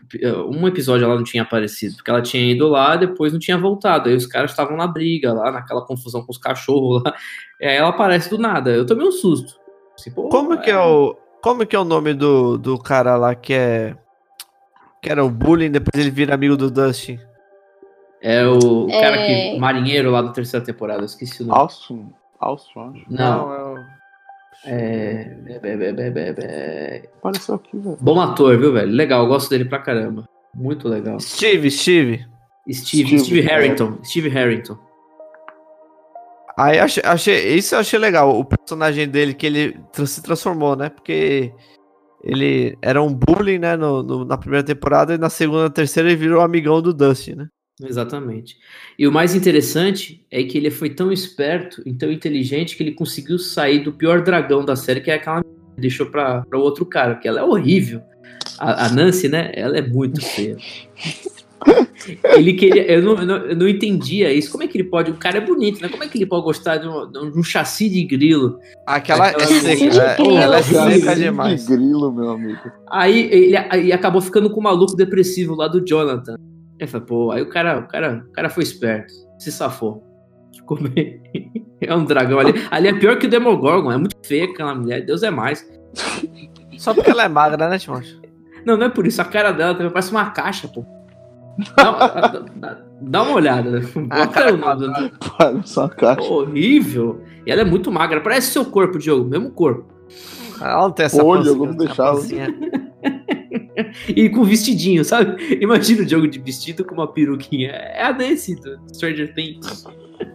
um episódio ela não tinha aparecido, porque ela tinha ido lá depois não tinha voltado. Aí os caras estavam na briga lá, naquela confusão com os cachorros lá. E aí ela aparece do nada. Eu tomei um susto. Assim, pô, Como que é o. Como que é o nome do, do cara lá que é. Que era o bullying, depois ele vira amigo do Dustin? É o É. cara que. Marinheiro lá da terceira temporada, eu esqueci o nome. Austin. Austin, acho. Não, é. É. é- Apareceu aqui, velho. Bom ator, viu, velho? Legal, eu gosto dele pra caramba. Muito legal. Steve, Steve. Steve, Steve, Steve é. Harrington. Steve Harrington. Aí achei, achei- isso eu achei legal, o personagem dele, que ele se transformou, né? Porque ele era um bullying, né, no, no- na primeira temporada, e na segunda, terceira ele virou amigão do Dustin, né? Exatamente. E o mais interessante é que ele foi tão esperto e tão inteligente que ele conseguiu sair do pior dragão da série, que é aquela que deixou pra, pra outro cara, que ela é horrível. A, a Nancy, né? Ela é muito feia. Ele queria. Eu não, eu, não, eu não entendia isso. Como é que ele pode. O cara é bonito, né? Como é que ele pode gostar de um, de um chassi de grilo? Aquela, Aquela é seca, de é, grilo. ela é seca de demais. grilo, meu amigo. Aí ele aí acabou ficando com o maluco depressivo lá do Jonathan. Eu falei, pô, aí o cara, o cara, o cara foi esperto, se safou. Ficou bem. É um dragão ali. Ali é pior que o Demogorgon, é muito feia aquela mulher, Deus é mais. Só porque ela é magra, né, Timóteo? Não, não é por isso, a cara dela também parece uma caixa, pô. Dá, dá- dá uma olhada, né? A Bota cara o nome Parece uma caixa. Horrível. E ela é muito magra, parece seu corpo, Diogo, mesmo corpo. Ela não tem essa pancinha, Diogo, não deixava. E com vestidinho, sabe? Imagina o Diogo de vestido com uma peruquinha. É a Nancy do Stranger Things.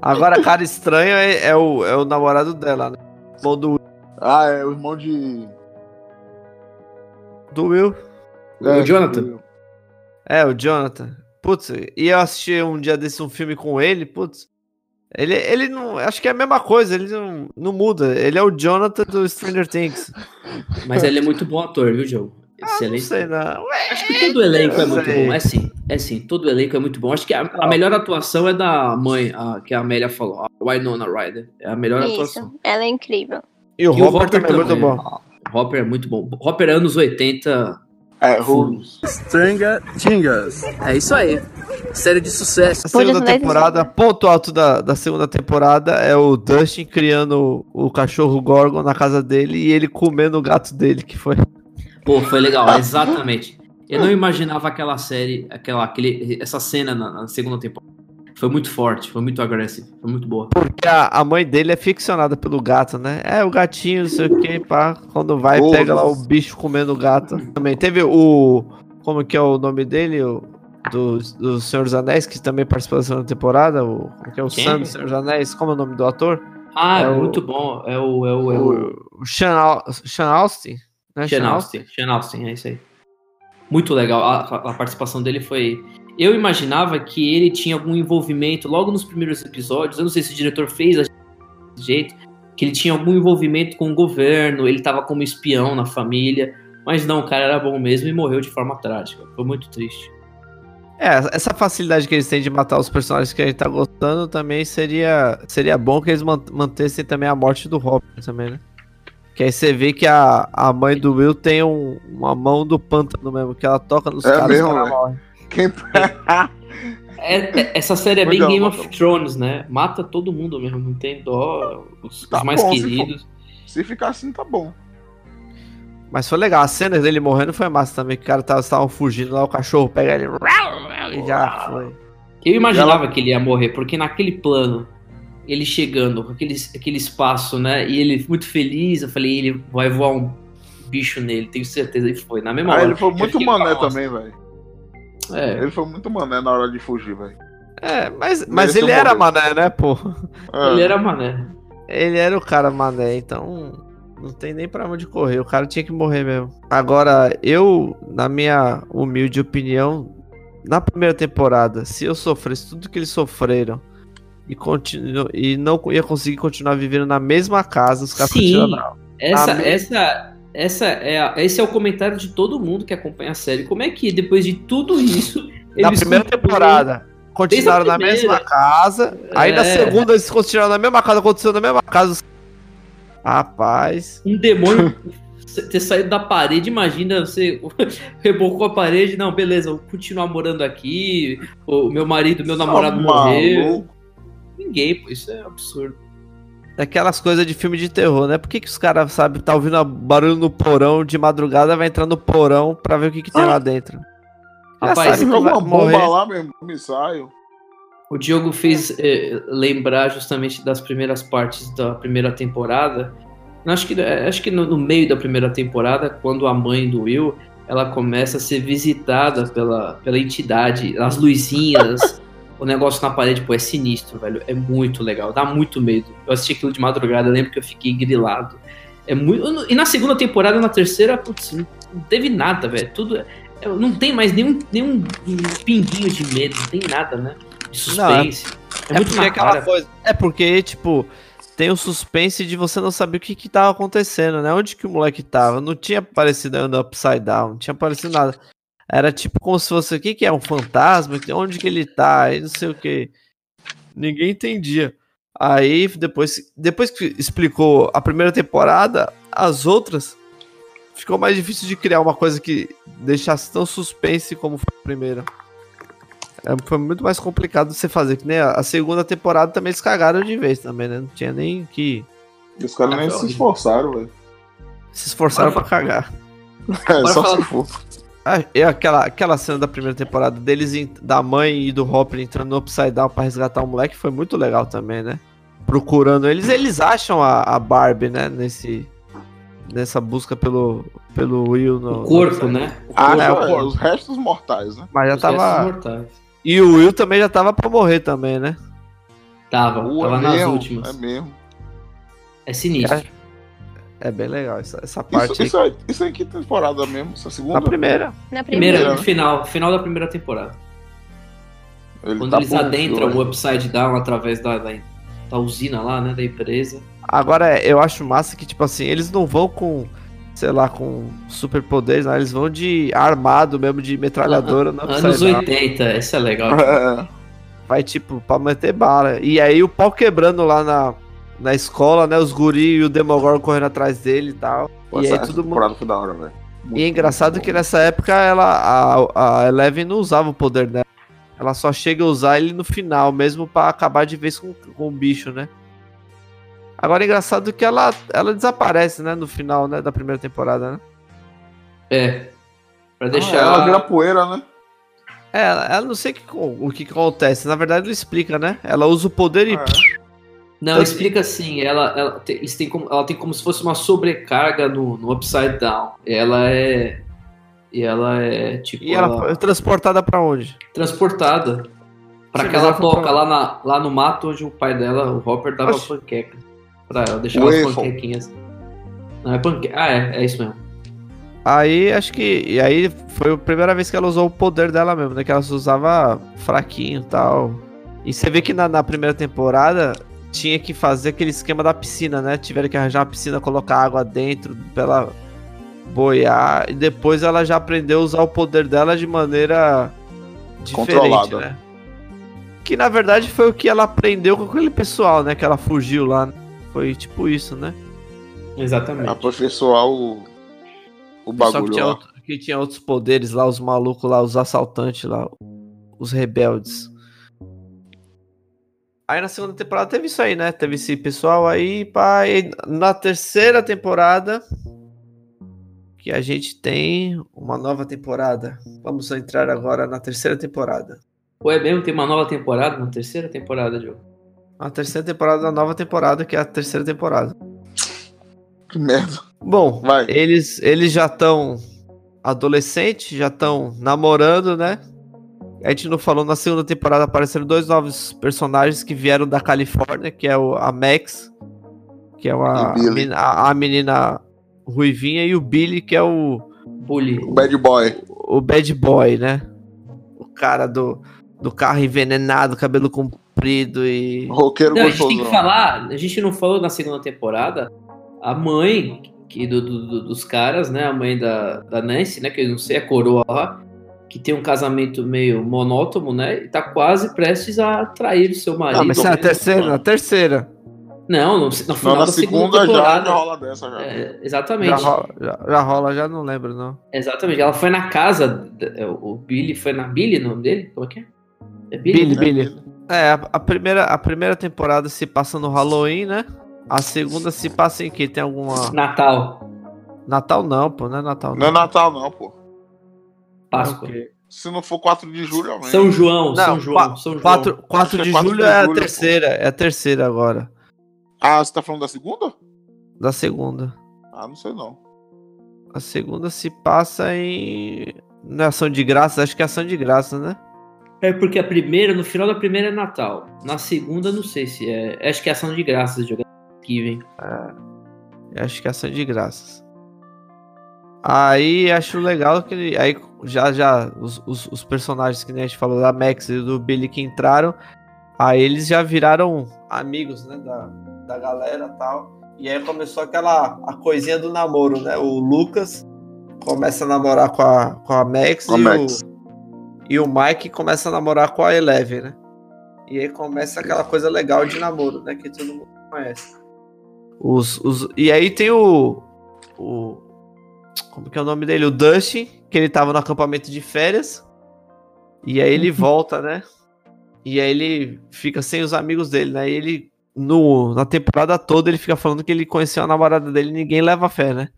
Agora, cara estranho é, é o, é o namorado dela, né? Irmão do, Ah, é o irmão de. do Will. É, o Jonathan. É, o Jonathan. Putz, e eu assisti um dia desse um filme com ele, putz. Ele, ele não. Acho que é a mesma coisa, ele não, não muda. Ele é o Jonathan do Stranger Things. Mas ele é muito bom ator, viu, Diogo? Ah, não Excelente. sei, não. Ué, Acho que todo elenco é Eu muito sei. bom. É sim, é sim. Todo elenco é muito bom. Acho que a, a melhor atuação é da mãe, a, que a Amélia falou, a Winona Ryder. É a melhor atuação. Isso. Ela é incrível. E o E Hopper Hopper também é muito bom. Hopper é muito bom. Hopper anos 80. É, Rules. Stranga Tingas. É isso aí. Série de sucesso. A segunda temporada, ponto alto da, da segunda temporada é o Dustin criando o cachorro Gorgon na casa dele e ele comendo o gato dele, que foi. Pô, foi legal, exatamente. Eu não imaginava aquela série, aquela, aquele, essa cena na, na segunda temporada. Foi muito forte, foi muito agressivo, foi muito boa. Porque a, a mãe dele é ficcionada pelo gato, né? É, o gatinho, não sei o que, pá. Quando vai, Pô, pega lá o bicho comendo o gato. Também teve o. Como que é o nome dele? O, do, do Senhor dos Anéis, que também participou da segunda temporada. O, como que é o Quem? Sam do Senhor dos Anéis? Como é o nome do ator? Ah, É o- muito bom. É o, é o, é o O, o Sean, Al- Sean Austin? Né? Sean Austin. Sean Austin, é isso aí. Muito legal. A, a- participação dele foi. Eu imaginava que ele tinha algum envolvimento logo nos primeiros episódios. Eu não sei se o diretor fez desse jeito. Que ele tinha algum envolvimento com o governo, ele tava como espião na família. Mas não, o cara era bom mesmo e morreu de forma trágica. Foi muito triste. É, essa facilidade que eles têm de matar os personagens que a gente tá gostando também seria, seria bom que eles man- mantessem também a morte do Hopper também, né? Que aí você vê que a, a mãe do Will tem um- uma mão do pântano mesmo, que ela toca nos É caras mesmo, e velho. morrem. Quem... É- é- essa série é bem Legal, Game of Thrones, né? Mata todo mundo mesmo, não tem dó. Os, Tá os mais bom, se queridos. Se ficar assim, tá bom. Mas foi legal, a cena dele morrendo foi massa também, que o cara tava estavam fugindo lá, o cachorro pega ele e já foi. Eu imaginava que ele ia morrer, porque naquele plano, ele chegando com aquele, aquele espaço, né? E ele muito feliz, eu falei, ele vai voar um bicho nele, tenho certeza. E foi, na mesma Ah, hora. ele foi muito mané também, velho. É, Ele foi muito mané na hora de fugir, velho. É, mas, mas ele era mané, né, pô? É. ele era mané. Ele era o cara mané, então não tem nem pra onde correr. O cara tinha que morrer mesmo. Agora, eu, na minha humilde opinião, na primeira temporada, se eu sofresse tudo que eles sofreram e, continu e não ia conseguir continuar vivendo na mesma casa, os caras Sim. Essa, essa, essa é esse é o comentário de todo mundo que acompanha a série. Como é que depois de tudo isso. Na eles primeira temporada, continuaram na mesma casa. Aí na É. segunda eles continuaram na mesma casa, aconteceu na mesma casa. Rapaz. um demônio ter saído da parede, imagina você rebocou a parede, não, beleza, vou continuar morando aqui, o meu marido, meu namorado morreu. maluco. Ninguém, pô, isso é absurdo. Daquelas coisas de filme de terror, né? Por que, que os caras, sabe, tá ouvindo barulho no porão de madrugada, vai entrar no porão pra ver o que, que tem lá dentro? Já Rapaz, sabe uma bomba morrer. lá mesmo, comissário. O Diogo fez eh, lembrar justamente das primeiras partes da primeira temporada. Acho que, eh, acho que no, no meio da primeira temporada, quando a mãe do Will ela começa a ser visitada pela, pela entidade, as luzinhas, o negócio na parede, pô, é sinistro, velho. É muito legal, dá muito medo. Eu assisti aquilo de madrugada, lembro que eu fiquei grilado. É muito. E na segunda temporada, na terceira, putz, não não teve nada, velho. Tudo. é- Não tem mais nenhum, nenhum pinguinho de medo, não tem nada, né? De suspense. é, É muito porque na aquela coisa. É porque, tipo, tem o suspense de você não saber o que que tava acontecendo, né? Onde que o moleque tava? Não tinha aparecido ainda Upside Down, não tinha aparecido nada. Era tipo como se fosse, o que que é? Um fantasma? Onde que ele tá? E não sei o que. Ninguém entendia. Aí, depois, depois que explicou a primeira temporada, as outras, ficou mais difícil de criar uma coisa que deixasse tão suspense como foi a primeira. É, foi muito mais complicado de você fazer, que nem a, a segunda temporada também eles cagaram de vez também, né? Não tinha nem que E os caras nem se esforçaram, velho. se esforçaram pra cagar. É, Bora só falar- se for. Ah, e aquela, aquela cena da primeira temporada deles, da mãe e do Hopper entrando no Upside Down pra resgatar o moleque foi muito legal também, né? Procurando eles, eles acham a, a Barbie, né? Nesse, nessa busca pelo, pelo Will no, O no corpo, Down. né? O Ah, corpo, é, é, o corpo. os restos mortais, né? Mas já os restos tava. mortais. E o Will também já tava pra morrer também, né? Tava, Uh, tava é nas mesmo, últimas. É mesmo. É sinistro. É bem legal essa, essa parte Isso, aí. isso, é, isso é em que temporada mesmo? Essa segunda? Na primeira. Na Primeira, primeira. Final, final da primeira temporada. Ele Quando tá eles adentram o Upside Down através da, da, da usina lá, né? Da empresa. Agora, eu acho massa que, tipo assim, eles não vão com, sei lá, com superpoderes, né? Eles vão de armado mesmo, de metralhadora. no Anos Upside Down. 80, isso é legal. É, Vai, tipo, pra meter bala. E aí o pau quebrando lá na, na escola, né? Os guri e o Demogorgon correndo atrás dele e tal. Pô, e aí todo mundo... foi da hora, velho. E é engraçado que nessa época ela, a, a Eleven não usava o poder dela. Ela só chega a usar ele no final, mesmo pra acabar de vez com, com o bicho, né? Agora é engraçado que ela, ela desaparece, né? No final né, da primeira temporada, né? É. Pra Ah, deixar. ela vira poeira, né? É, ela, ela não sei o que, o que acontece. Na verdade, não explica, né? Ela usa o poder e. É. Não, Tanto- explica assim, ela, ela, tem, têm como, ela tem como se fosse uma sobrecarga no, no Upside Down. Ela é. E ela é tipo. E ela foi transportada pra onde? transportada. Pra Sim, que mas ela ela foi toca pra- lá, na, lá no mato onde o pai dela, o Hopper, dava Oxi. panqueca. Pra ela deixar as panquequinhas. Não, é panqueca. Ah, é, é isso mesmo. Aí acho que. E aí foi a primeira vez que ela usou o poder dela mesmo, né? Que ela usava fraquinho e tal. E você vê que na, na primeira temporada tinha que fazer aquele esquema da piscina, né? Tiveram que arranjar uma piscina, colocar água dentro pra ela boiar. E depois ela já aprendeu a usar o poder dela de maneira diferente, Controlada. né? Que na verdade foi o que ela aprendeu com aquele pessoal, né? Que ela fugiu lá. né? Foi tipo isso, né? Exatamente. Aperfeiçoar o, o Só que bagulho tinha, outro- que tinha outros poderes lá, os malucos lá, os assaltantes lá, os rebeldes. Aí na segunda temporada teve isso aí, né? Teve esse pessoal aí. E na terceira temporada, que a gente tem uma nova temporada. Vamos entrar agora na terceira temporada. Ou é mesmo? Tem uma nova temporada, uma terceira temporada, Diogo. A terceira temporada da nova temporada, que é a terceira temporada. Que merda. Bom, Vai. eles, eles já estão adolescentes, já estão namorando, né? A gente não falou na segunda temporada apareceram dois novos personagens que vieram da Califórnia, que é o, a Max, que é uma, a, a menina ruivinha, e o Billy, que é o, Bully. O Bad Boy. o bad boy, né? O cara do, do carro envenenado, cabelo comprido e. Roqueiro Não, a gente tem que falar, a gente não falou na segunda temporada, a mãe que do, do- do- dos caras, né? A mãe da, da Nancy, né? Que eu não sei, a coroa lá, que tem um casamento meio monótono, né? E tá quase prestes a trair o seu marido. Ah, mas é a terceira, na terceira. Não, no, no final Não, na da segunda, segunda já, temporada. já rola dessa já. É, Já exatamente. rola, já, já rola, já não lembro, não. Exatamente. Ela foi na casa. d- O Billy foi na Billy, o nome dele? Como é que é? É Billy? Billy, né? Billy. É, a, a primeira, a primeira temporada se passa no Halloween, né? A segunda se passa em que? Tem alguma. Natal. Natal não, pô, não é Natal Não é não. Natal, não, pô. Páscoa. Se não for 4 de julho, amém. São João, Não, São João, São João. 4, 4 Acho que é de 4 julho de é a julho, pô. terceira, é a terceira agora. Ah, você tá falando da segunda? Da segunda. Ah, não sei não. A segunda se passa em. Não é ação de graças, acho que é ação de graças, né? É porque a primeira, no final da primeira é Natal. Na segunda, não sei se é. Acho que é ação de graças de Thanksgiving. Eu Acho que é ação de graças. Aí acho legal que ele. Aí já já os, os, os personagens que nem a gente falou da Max e do Billy que entraram. Aí eles já viraram amigos, né? Da, da galera e tal. E aí começou aquela a coisinha do namoro, né? O Lucas começa a namorar com a, com a Max, Com e, Max. O, e o Mike começa a namorar com a Eleven, né? E aí começa aquela coisa legal de namoro, né? Que todo mundo conhece. Os, os, e aí tem o, o. Como que é o nome dele? O Dustin, que ele tava no acampamento de férias. E aí ele volta, né? E aí ele fica sem os amigos dele, né? E ele, no, na temporada toda, ele fica falando que ele conheceu a namorada dele e ninguém leva fé, né?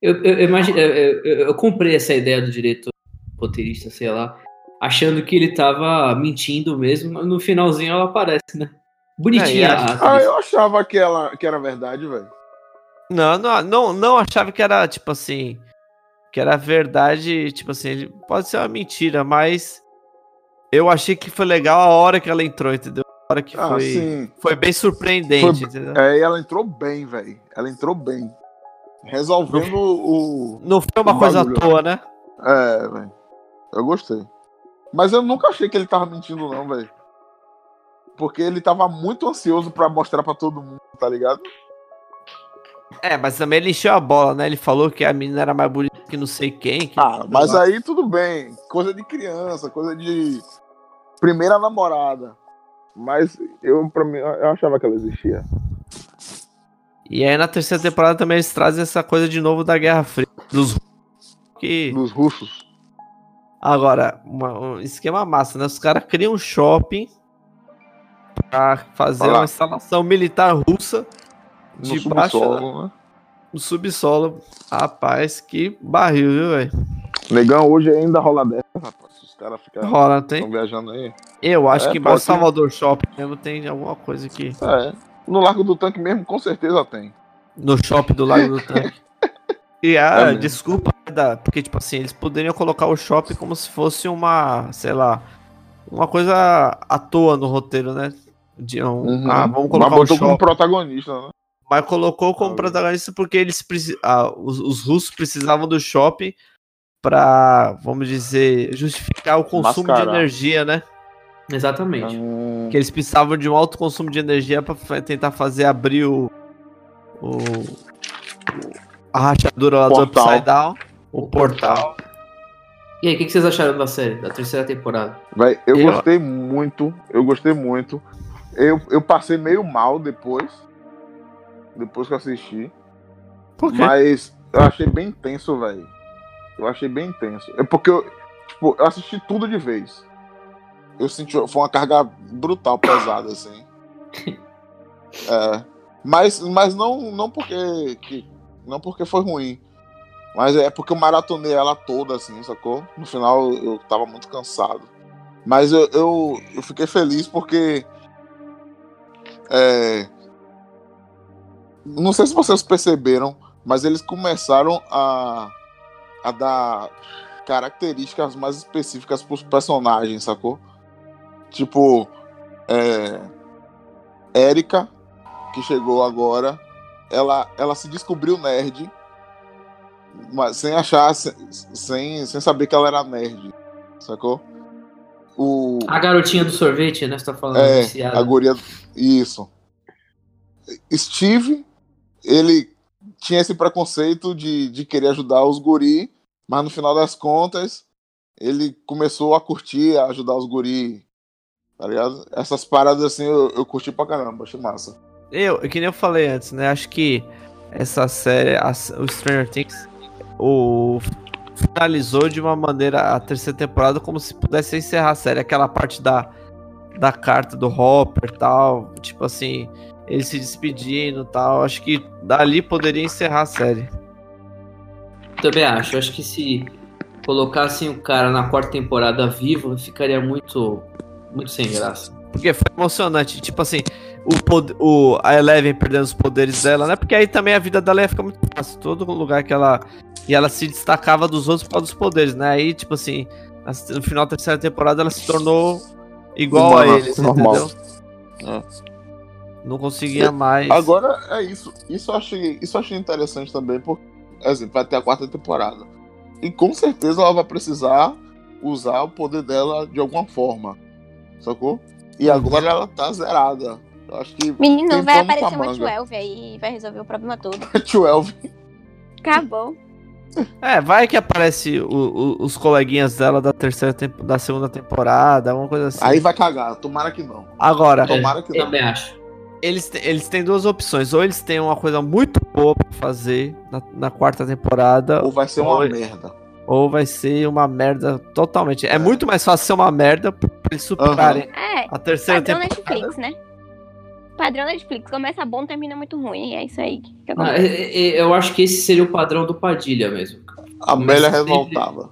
Eu, eu, eu imagino, eu, eu- comprei essa ideia do diretor, roteirista, sei lá, achando que ele tava mentindo mesmo. mas No finalzinho ela aparece, né? Bonitinha É, a acho- atriz. Ah, eu achava que, ela, que era verdade, velho. Não, não, não, não achava que era, tipo assim. Que era verdade, tipo assim, pode ser uma mentira, mas. Eu achei que foi legal a hora que ela entrou, entendeu? A hora que Ah, foi. sim. Foi bem surpreendente, Foi- entendeu? É, e ela entrou bem, velho. Ela entrou bem. Resolvendo o. Não foi uma coisa à bagulho. toa, né? É, velho. Eu gostei. Mas eu nunca achei que ele tava mentindo, não, velho. Porque ele tava muito ansioso pra mostrar pra todo mundo, tá ligado? É, mas também ele encheu a bola, né? Ele falou que a menina era mais bonita que não sei quem. que- Ah, mas aí tudo bem. Coisa de criança, coisa de primeira namorada. Mas eu, pra mim, eu achava que ela existia. E aí na terceira temporada também eles trazem essa coisa de novo da Guerra Fria. Dos que Dos russos. Agora, uma- um esquema massa, né? Os caras criam um shopping pra fazer Olha lá. uma instalação militar russa No debaixo subsolo, né? do subsolo. Rapaz, que barril, viu, velho? Negão, hoje ainda rola dessa, rapaz. Os caras ficam Rola, tem? viajando aí. Eu acho É, que embaixo do Salvador Shopping mesmo tem alguma coisa aqui. É. No Largo do Tanque mesmo, com certeza tem. No shopping do Lago do Tanque. E ah, É desculpa, da- porque, tipo assim, eles poderiam colocar o shopping como se fosse uma, sei lá, uma coisa à toa no roteiro, né? De um, Uhum. Ah, vamos Mas colocar um botou como shopping. protagonista, né? Mas colocou como Ah, protagonista porque eles ah, os, os russos precisavam do shopping pra, vamos dizer, justificar o consumo de Mascarar. energia, né? Exatamente. Hum, Que eles precisavam de um alto consumo de energia pra fa- tentar fazer abrir o, o, a rachadura lá do Portal. Upside Down, o portal. E aí, o que que vocês acharam da série, da terceira temporada? Véi, eu, Eu- gostei muito, eu gostei muito. Eu, eu passei meio mal depois. Depois que eu assisti. Por quê? Mas eu achei bem tenso, velho. Eu achei bem tenso. É porque eu, tipo, eu assisti tudo de vez. Eu senti. Foi uma carga brutal, pesada, assim. É. Mas, mas não, não porque. Que, não porque foi ruim. Mas é porque eu maratonei ela toda, assim, sacou? No final eu tava muito cansado. Mas eu, eu, eu fiquei feliz porque. É, não sei se vocês perceberam, mas eles começaram a, a dar características mais específicas pros personagens, sacou? Tipo, é, Erika, que chegou agora, ela, ela se descobriu nerd, mas sem achar, sem, sem saber que ela era nerd, sacou? O, A garotinha do sorvete, né? Você tá falando é, a guria. Isso. Steve, ele tinha esse preconceito de, de querer ajudar os guri, mas no final das contas, ele começou a curtir, a ajudar os guri. Tá ligado? Essas paradas assim eu, eu curti pra caramba, achei massa. Eu, que nem eu falei antes, né? Acho que essa série, a- o Stranger Things, o finalizou de uma maneira a terceira temporada como se pudesse encerrar a série. Aquela parte da, da carta do Hopper e tal, tipo assim, ele se despedindo e tal. Acho que dali poderia encerrar a série. Também acho. Acho que se colocassem o cara na quarta temporada vivo, ficaria muito, muito sem graça. Porque foi emocionante. Tipo assim, o, pod- o, a Eleven perdendo os poderes dela, né? Porque aí também a vida dela ia ficar muito fácil. Todo lugar que ela. E ela se destacava dos outros por causa dos poderes, né? Aí, tipo assim, no final da terceira temporada ela se tornou igual Humana, a eles, normal. entendeu? É. Não conseguia mais. Agora é isso. Isso eu achei, isso eu achei interessante também, porque exemplo, vai ter a quarta temporada. E com certeza ela vai precisar usar o poder dela de alguma forma. Sacou? E Uhum. agora ela tá zerada. Eu acho que Menino, vai aparecer uma. 12 aí e vai resolver o problema todo. 12 Acabou. É, vai que aparece o- o- os coleguinhas dela da terceira tempo, da segunda temporada, alguma coisa assim. Aí vai cagar. Tomara que não. Agora, Tomara que não. Também acho. Eles, eles têm duas opções. Ou eles têm uma coisa muito boa pra fazer na, na quarta temporada, Ou vai ser uma Oi. merda. ou vai ser uma merda totalmente. É, muito mais fácil ser uma merda pra eles superarem É, a terceira padrão temporada. Netflix, né? Padrão Netflix. Começa bom, termina muito ruim. É isso aí. que Ah, acontece. é- é- eu acho que esse seria o padrão do Padilha mesmo. A Amélia revoltava.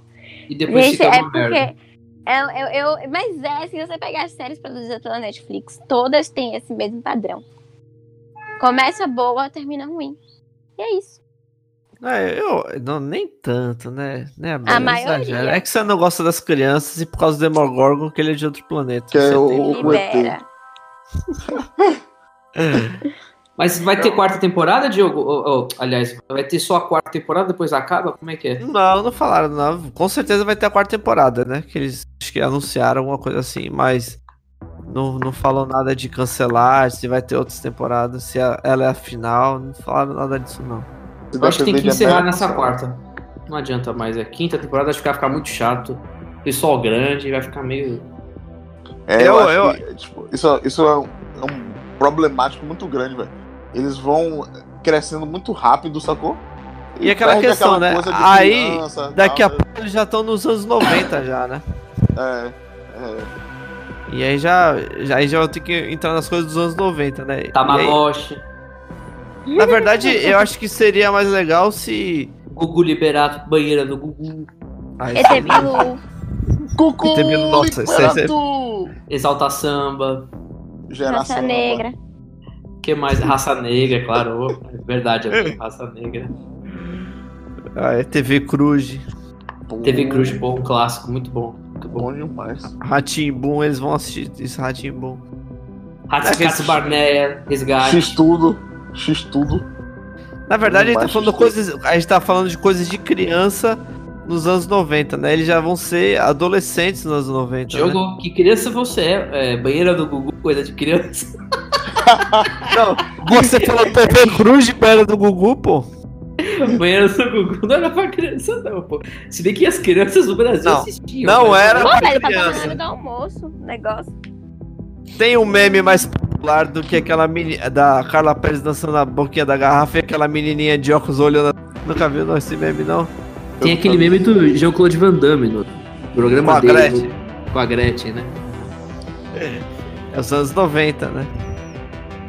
E depois Gente, fica é uma merda. porque. Eu, eu, eu- mas é, se você pegar as séries produzidas pela Netflix, todas têm esse mesmo padrão. Começa boa, termina ruim. E é isso. É, eu, não, nem tanto, né? né A Bela, maioria. exagera. É que você não gosta das crianças e por causa do Demogorgon que ele é de outro planeta. Que é o- tem- o- Libera. Mas vai ter quarta temporada, Diogo? Ou- ou, aliás, vai ter só a quarta temporada, depois acaba? Como é que é? Não, não falaram, não. Com certeza vai ter a quarta temporada, né? Que eles acho que anunciaram alguma coisa assim, mas não, não falou nada de cancelar, se vai ter outras temporadas, se ela é a final, não falaram nada disso, não. Eu acho que tem que encerrar nessa quarta. Não adianta mais. É quinta temporada, acho que vai ficar muito chato. Pessoal grande, vai ficar meio. É, eu, Eu- acho que, tipo, isso, isso é, um, é um problemático muito grande, velho. Eles vão crescendo muito rápido, sacou? E aquela perde questão, aquela né? Aí, criança, daqui a tal, pouco eles já estão nos anos 90 já, né? É, é. E aí já, já, aí já vou ter que entrar nas coisas dos anos 90, né? E aí, Tamagotchi, na verdade, eu acho que seria mais legal se. Gugu Liberato, banheira do Gugu, Ai, ET Bilu. Cucu, Tem medo- nossa, isso aí- libera tu! Exalta Samba. Geração Raça Negra. Que mais? Raça Negra, claro. ô, É verdade, amigo, Raça Negra. Ah, é TV Cruz, TV Cruz, bom, clássico, muito bom. Muito bom. Bom demais. Ratimbum, eles vão assistir esse Ratimbum. Cats Barneia, Resgate. X tudo. X tudo. Na verdade, a gente, tá Embaixo falando de coisas, a gente tá falando de coisas de criança nos anos 90, né? Eles já vão ser adolescentes nos anos 90. Né? Diogo, que criança você é? é? Banheira do Gugu, coisa de criança. Você falou TV Cruz de perna do Gugu, pô? Banheira do Gugu não era pra criança, não, pô. Se bem que as crianças do Brasil Não, assistiam. não mas- era. Pô, pra velho, tá criança. falando do almoço. o Negócio. Tem um meme mais popular do que aquela meni, da Carla Pérez dançando na boquinha da garrafa e aquela menininha de óculos olhando. Nunca viu não, esse meme não? Tem aquele meme do Jean-Claude Van Damme no programa Com a dele. Gretchen. Com a Gretchen, né? É os anos 90, né?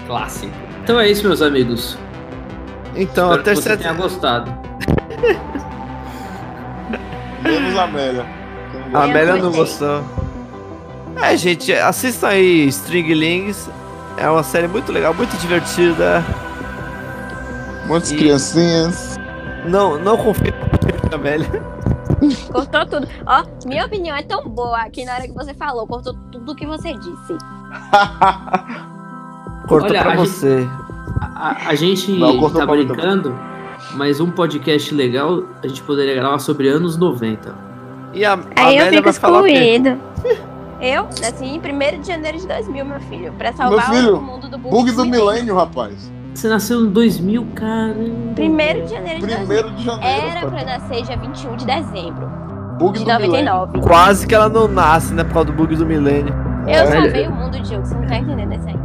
Clássico. Então é isso, meus amigos. Então, a Espero que você tenha gostado. Menos a Amélia. A Amélia não gostou. É, gente, assistam aí Stringlings. É uma série muito legal, muito divertida. Muitas E- criancinhas. Não, não confio na Amélia. Cortou tudo. Ó, minha opinião é tão boa que na hora que você falou, cortou tudo que você disse. Cortou Olha, pra a gente- você. A, a gente Não, tá brincando, mas um podcast legal a gente poderia gravar sobre anos 90. E a, a Aí eu fico vai falar o quê? excluído. Eu, assim, 1 de janeiro de 2000, meu filho. Pra salvar filho, o mundo do bug. Bug do milênio, rapaz. Você nasceu em 2000, caramba. 1 de janeiro de 2000. Primeiro de janeiro. Era pra nascer dia 21 de dezembro Bug de do milênio. 99. Quase que ela não nasce, né? Por causa do bug do milênio. Eu Olha. salvei o mundo, Diogo. Você não tá entendendo isso aí.